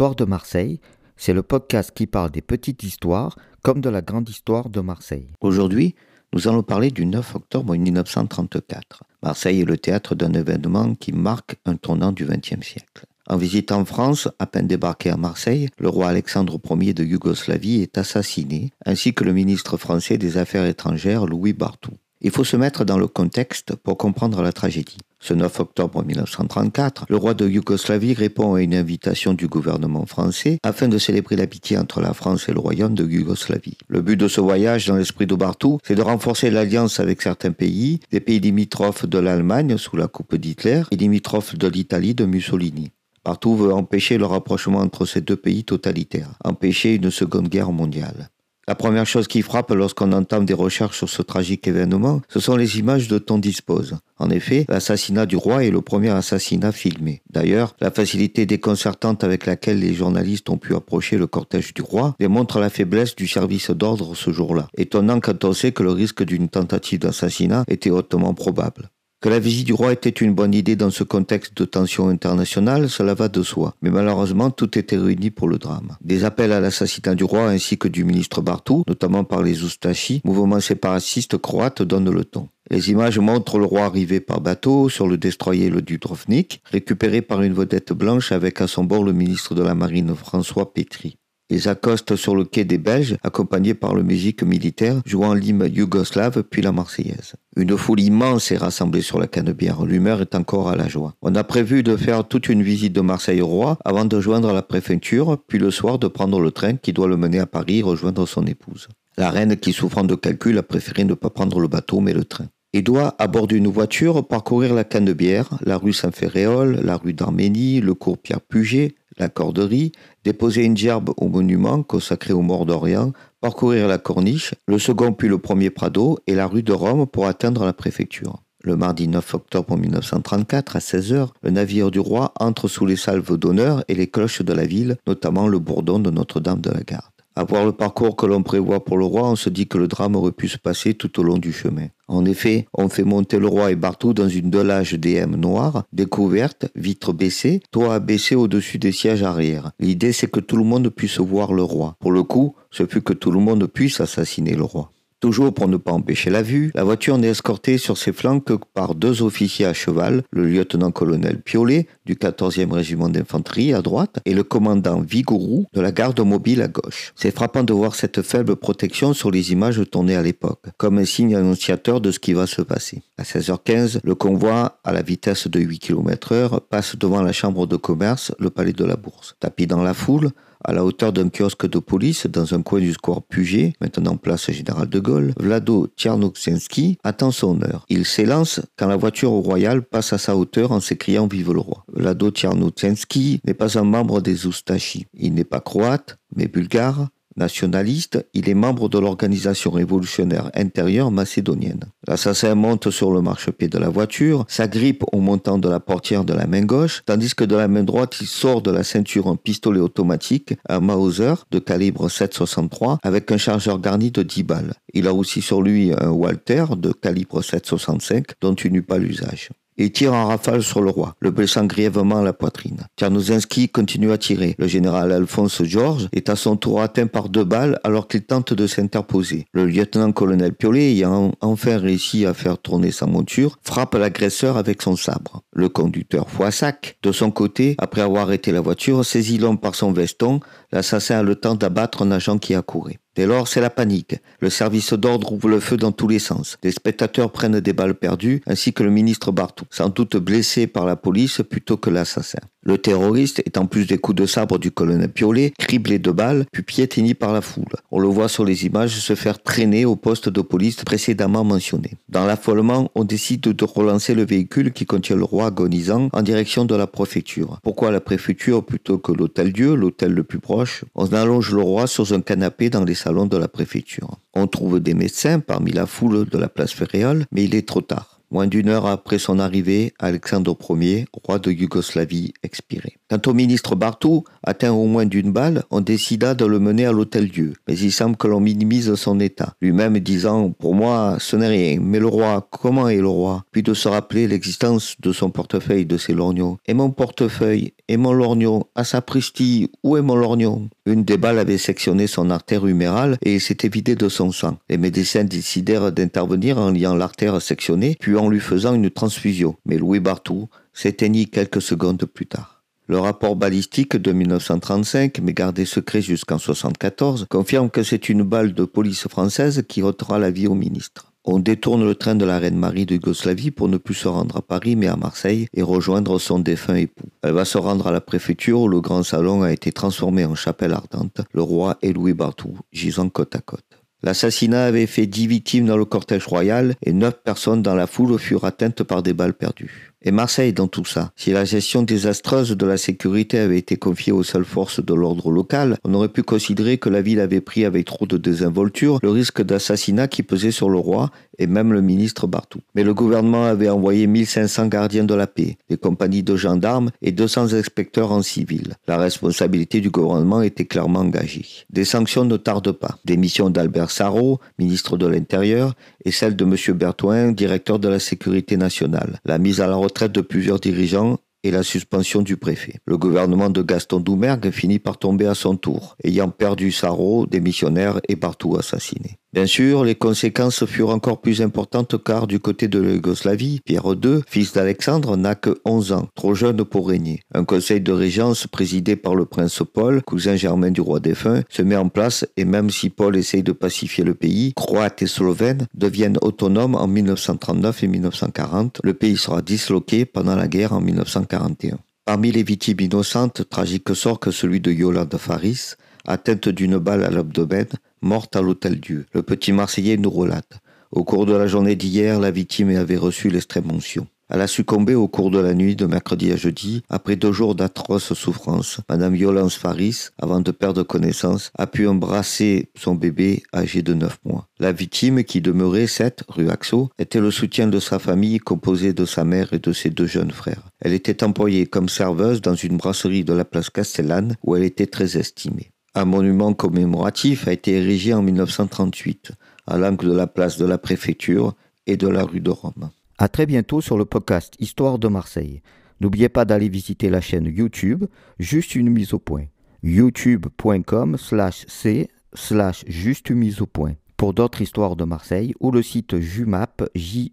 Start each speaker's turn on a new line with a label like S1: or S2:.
S1: Histoire de Marseille, c'est le podcast qui parle des petites histoires comme de la grande histoire de Marseille.
S2: Aujourd'hui, nous allons parler du 9 octobre 1934. Marseille est le théâtre d'un événement qui marque un tournant du XXe siècle. En visitant France, à peine débarqué à Marseille, le roi Alexandre Ier de Yougoslavie est assassiné, ainsi que le ministre français des Affaires étrangères Louis Barthou. Il faut se mettre dans le contexte pour comprendre la tragédie. Ce 9 octobre 1934, le roi de Yougoslavie répond à une invitation du gouvernement français afin de célébrer l'amitié entre la France et le royaume de Yougoslavie. Le but de ce voyage, dans l'esprit de Bartou, c'est de renforcer l'alliance avec certains pays, des pays limitrophes de l'Allemagne sous la coupe d'Hitler et limitrophes de l'Italie de Mussolini. Bartou veut empêcher le rapprochement entre ces deux pays totalitaires, empêcher une seconde guerre mondiale. La première chose qui frappe lorsqu'on entame des recherches sur ce tragique événement, ce sont les images dont on dispose. En effet, l'assassinat du roi est le premier assassinat filmé. D'ailleurs, la facilité déconcertante avec laquelle les journalistes ont pu approcher le cortège du roi démontre la faiblesse du service d'ordre ce jour-là. Étonnant quand on sait que le risque d'une tentative d'assassinat était hautement probable. Que la visite du roi était une bonne idée dans ce contexte de tension internationale, cela va de soi. Mais malheureusement, tout était réuni pour le drame. Des appels à l'assassinat du roi ainsi que du ministre Bartou, notamment par les Oustachis, mouvement séparatiste croate, donnent le ton. Les images montrent le roi arrivé par bateau sur le destroyer le Dubrovnik, récupéré par une vedette blanche avec à son bord le ministre de la Marine François Petri. Ils accostent sur le quai des Belges, accompagnés par le musique militaire, jouant l'hymne yougoslave puis la Marseillaise. Une foule immense est rassemblée sur la Canebière. L'humeur est encore à la joie. On a prévu de faire toute une visite de Marseille au roi avant de joindre la préfecture, puis le soir de prendre le train qui doit le mener à Paris rejoindre son épouse. La reine, qui souffrant de calcul, a préféré ne pas prendre le bateau mais le train et doit, à bord d'une voiture, parcourir la Canebière, la rue Saint-Ferréol, la rue d'Arménie, le cours Pierre-Puget, la Corderie, déposer une gerbe au monument consacré aux morts d'Orient, parcourir la Corniche, le second puis le premier Prado et la rue de Rome pour atteindre la préfecture. Le mardi 9 octobre 1934, à 16h, le navire du roi entre sous les salves d'honneur et les cloches de la ville, notamment le bourdon de Notre-Dame de la Garde. À voir le parcours que l'on prévoit pour le roi, on se dit que le drame aurait pu se passer tout au long du chemin. En effet, on fait monter le roi et Bartou dans une delage DM noire, découverte, vitre baissée, toit abaissé au-dessus des sièges arrière. L'idée c'est que tout le monde puisse voir le roi. Pour le coup, ce fut que tout le monde puisse assassiner le roi. Toujours pour ne pas empêcher la vue, la voiture n'est escortée sur ses flancs que par deux officiers à cheval, le lieutenant-colonel Piolet du 14e régiment d'infanterie à droite et le commandant Vigourou de la garde mobile à gauche. C'est frappant de voir cette faible protection sur les images tournées à l'époque, comme un signe annonciateur de ce qui va se passer. À 16h15, le convoi, à la vitesse de 8 km heure, passe devant la chambre de commerce, le palais de la Bourse. Tapis dans la foule, à la hauteur d'un kiosque de police dans un coin du square Puget, maintenant place Général de Gaulle, Vlado Tchernoksensky attend son heure. Il s'élance quand la voiture royale passe à sa hauteur en s'écriant Vive le roi. Vlado Tchernoksensky n'est pas un membre des Oustachis. Il n'est pas croate, mais bulgare, Nationaliste, il est membre de l'organisation révolutionnaire intérieure macédonienne. L'assassin monte sur le marchepied de la voiture, s'agrippe au montant de la portière de la main gauche, tandis que de la main droite, il sort de la ceinture un pistolet automatique, un Mauser de calibre 7,63 avec un chargeur garni de 10 balles. Il a aussi sur lui un Walter de calibre 7,65 dont il n'eut pas l'usage et tire en rafale sur le roi, le blessant grièvement à la poitrine. Tchernozinski continue à tirer. Le général Alphonse Georges est à son tour atteint par deux balles alors qu'il tente de s'interposer. Le lieutenant-colonel Piolet, ayant enfin réussi à faire tourner sa monture, frappe l'agresseur avec son sabre. Le conducteur Foissac, de son côté, après avoir arrêté la voiture, saisit l'homme par son veston, l'assassin a le temps d'abattre un agent qui accourait. Dès lors, c'est la panique. Le service d'ordre ouvre le feu dans tous les sens. Les spectateurs prennent des balles perdues, ainsi que le ministre Bartou, sans doute blessé par la police plutôt que l'assassin. Le terroriste est en plus des coups de sabre du colonel Piolet, criblé de balles, puis piétiné par la foule. On le voit sur les images se faire traîner au poste de police précédemment mentionné. Dans l'affolement, on décide de relancer le véhicule qui contient le roi agonisant en direction de la préfecture. Pourquoi la préfecture plutôt que l'hôtel-dieu, l'hôtel le plus proche? On allonge le roi sur un canapé dans les salons de la préfecture. On trouve des médecins parmi la foule de la place Ferréole, mais il est trop tard. Moins d'une heure après son arrivée, Alexandre Ier, roi de Yougoslavie, expirait. Quant au ministre Bartou, atteint au moins d'une balle, on décida de le mener à l'hôtel-dieu. Mais il semble que l'on minimise son état, lui-même disant Pour moi, ce n'est rien, mais le roi, comment est le roi? Puis de se rappeler l'existence de son portefeuille de ses lorgnons. Et mon portefeuille Aimont-Lorgnon à Sapristi ou Aimont-Lorgnon Une des balles avait sectionné son artère humérale et s'était vidé de son sang. Les médecins décidèrent d'intervenir en liant l'artère sectionnée, puis en lui faisant une transfusion. Mais Louis Bartou s'éteignit quelques secondes plus tard. Le rapport balistique de 1935, mais gardé secret jusqu'en 1974, confirme que c'est une balle de police française qui ôtera la vie au ministre. On détourne le train de la reine Marie de Yougoslavie pour ne plus se rendre à Paris mais à Marseille et rejoindre son défunt époux. Elle va se rendre à la préfecture où le grand salon a été transformé en chapelle ardente, le roi et Louis Bartou gisant côte à côte. L'assassinat avait fait dix victimes dans le cortège royal et neuf personnes dans la foule furent atteintes par des balles perdues. Et Marseille dans tout ça. Si la gestion désastreuse de la sécurité avait été confiée aux seules forces de l'ordre local, on aurait pu considérer que la ville avait pris avec trop de désinvolture le risque d'assassinat qui pesait sur le roi et même le ministre Bartou. Mais le gouvernement avait envoyé 1500 gardiens de la paix, des compagnies de gendarmes et 200 inspecteurs en civil. La responsabilité du gouvernement était clairement engagée. Des sanctions ne tardent pas. Démission d'Albert Sarrault, ministre de l'Intérieur, et celle de M. Bertouin, directeur de la sécurité nationale. La mise à la retraite de plusieurs dirigeants et la suspension du préfet. Le gouvernement de Gaston Doumergue finit par tomber à son tour, ayant perdu Sarro, démissionnaire et partout assassiné. Bien sûr, les conséquences furent encore plus importantes car du côté de la Yougoslavie, Pierre II, fils d'Alexandre, n'a que 11 ans, trop jeune pour régner. Un conseil de régence présidé par le prince Paul, cousin germain du roi défunt, se met en place et même si Paul essaye de pacifier le pays, croates et slovènes deviennent autonomes en 1939 et 1940. Le pays sera disloqué pendant la guerre en 1941. Parmi les victimes innocentes, tragique sort que celui de Yolande Faris, atteinte d'une balle à l'abdomen, morte à l'hôtel Dieu. Le petit Marseillais nous relate. Au cours de la journée d'hier, la victime avait reçu l'extrême onction. Elle a succombé au cours de la nuit de mercredi à jeudi, après deux jours d'atroces souffrances. Madame Violence Faris, avant de perdre connaissance, a pu embrasser son bébé âgé de 9 mois. La victime, qui demeurait 7 rue Axo, était le soutien de sa famille composée de sa mère et de ses deux jeunes frères. Elle était employée comme serveuse dans une brasserie de la place Castellane où elle était très estimée. Un monument commémoratif a été érigé en 1938 à l'angle de la place de la préfecture et de la rue de Rome.
S1: À très bientôt sur le podcast Histoire de Marseille. N'oubliez pas d'aller visiter la chaîne YouTube, juste une mise au point. youtube.com slash c slash juste mise au point pour d'autres histoires de Marseille ou le site jumap, j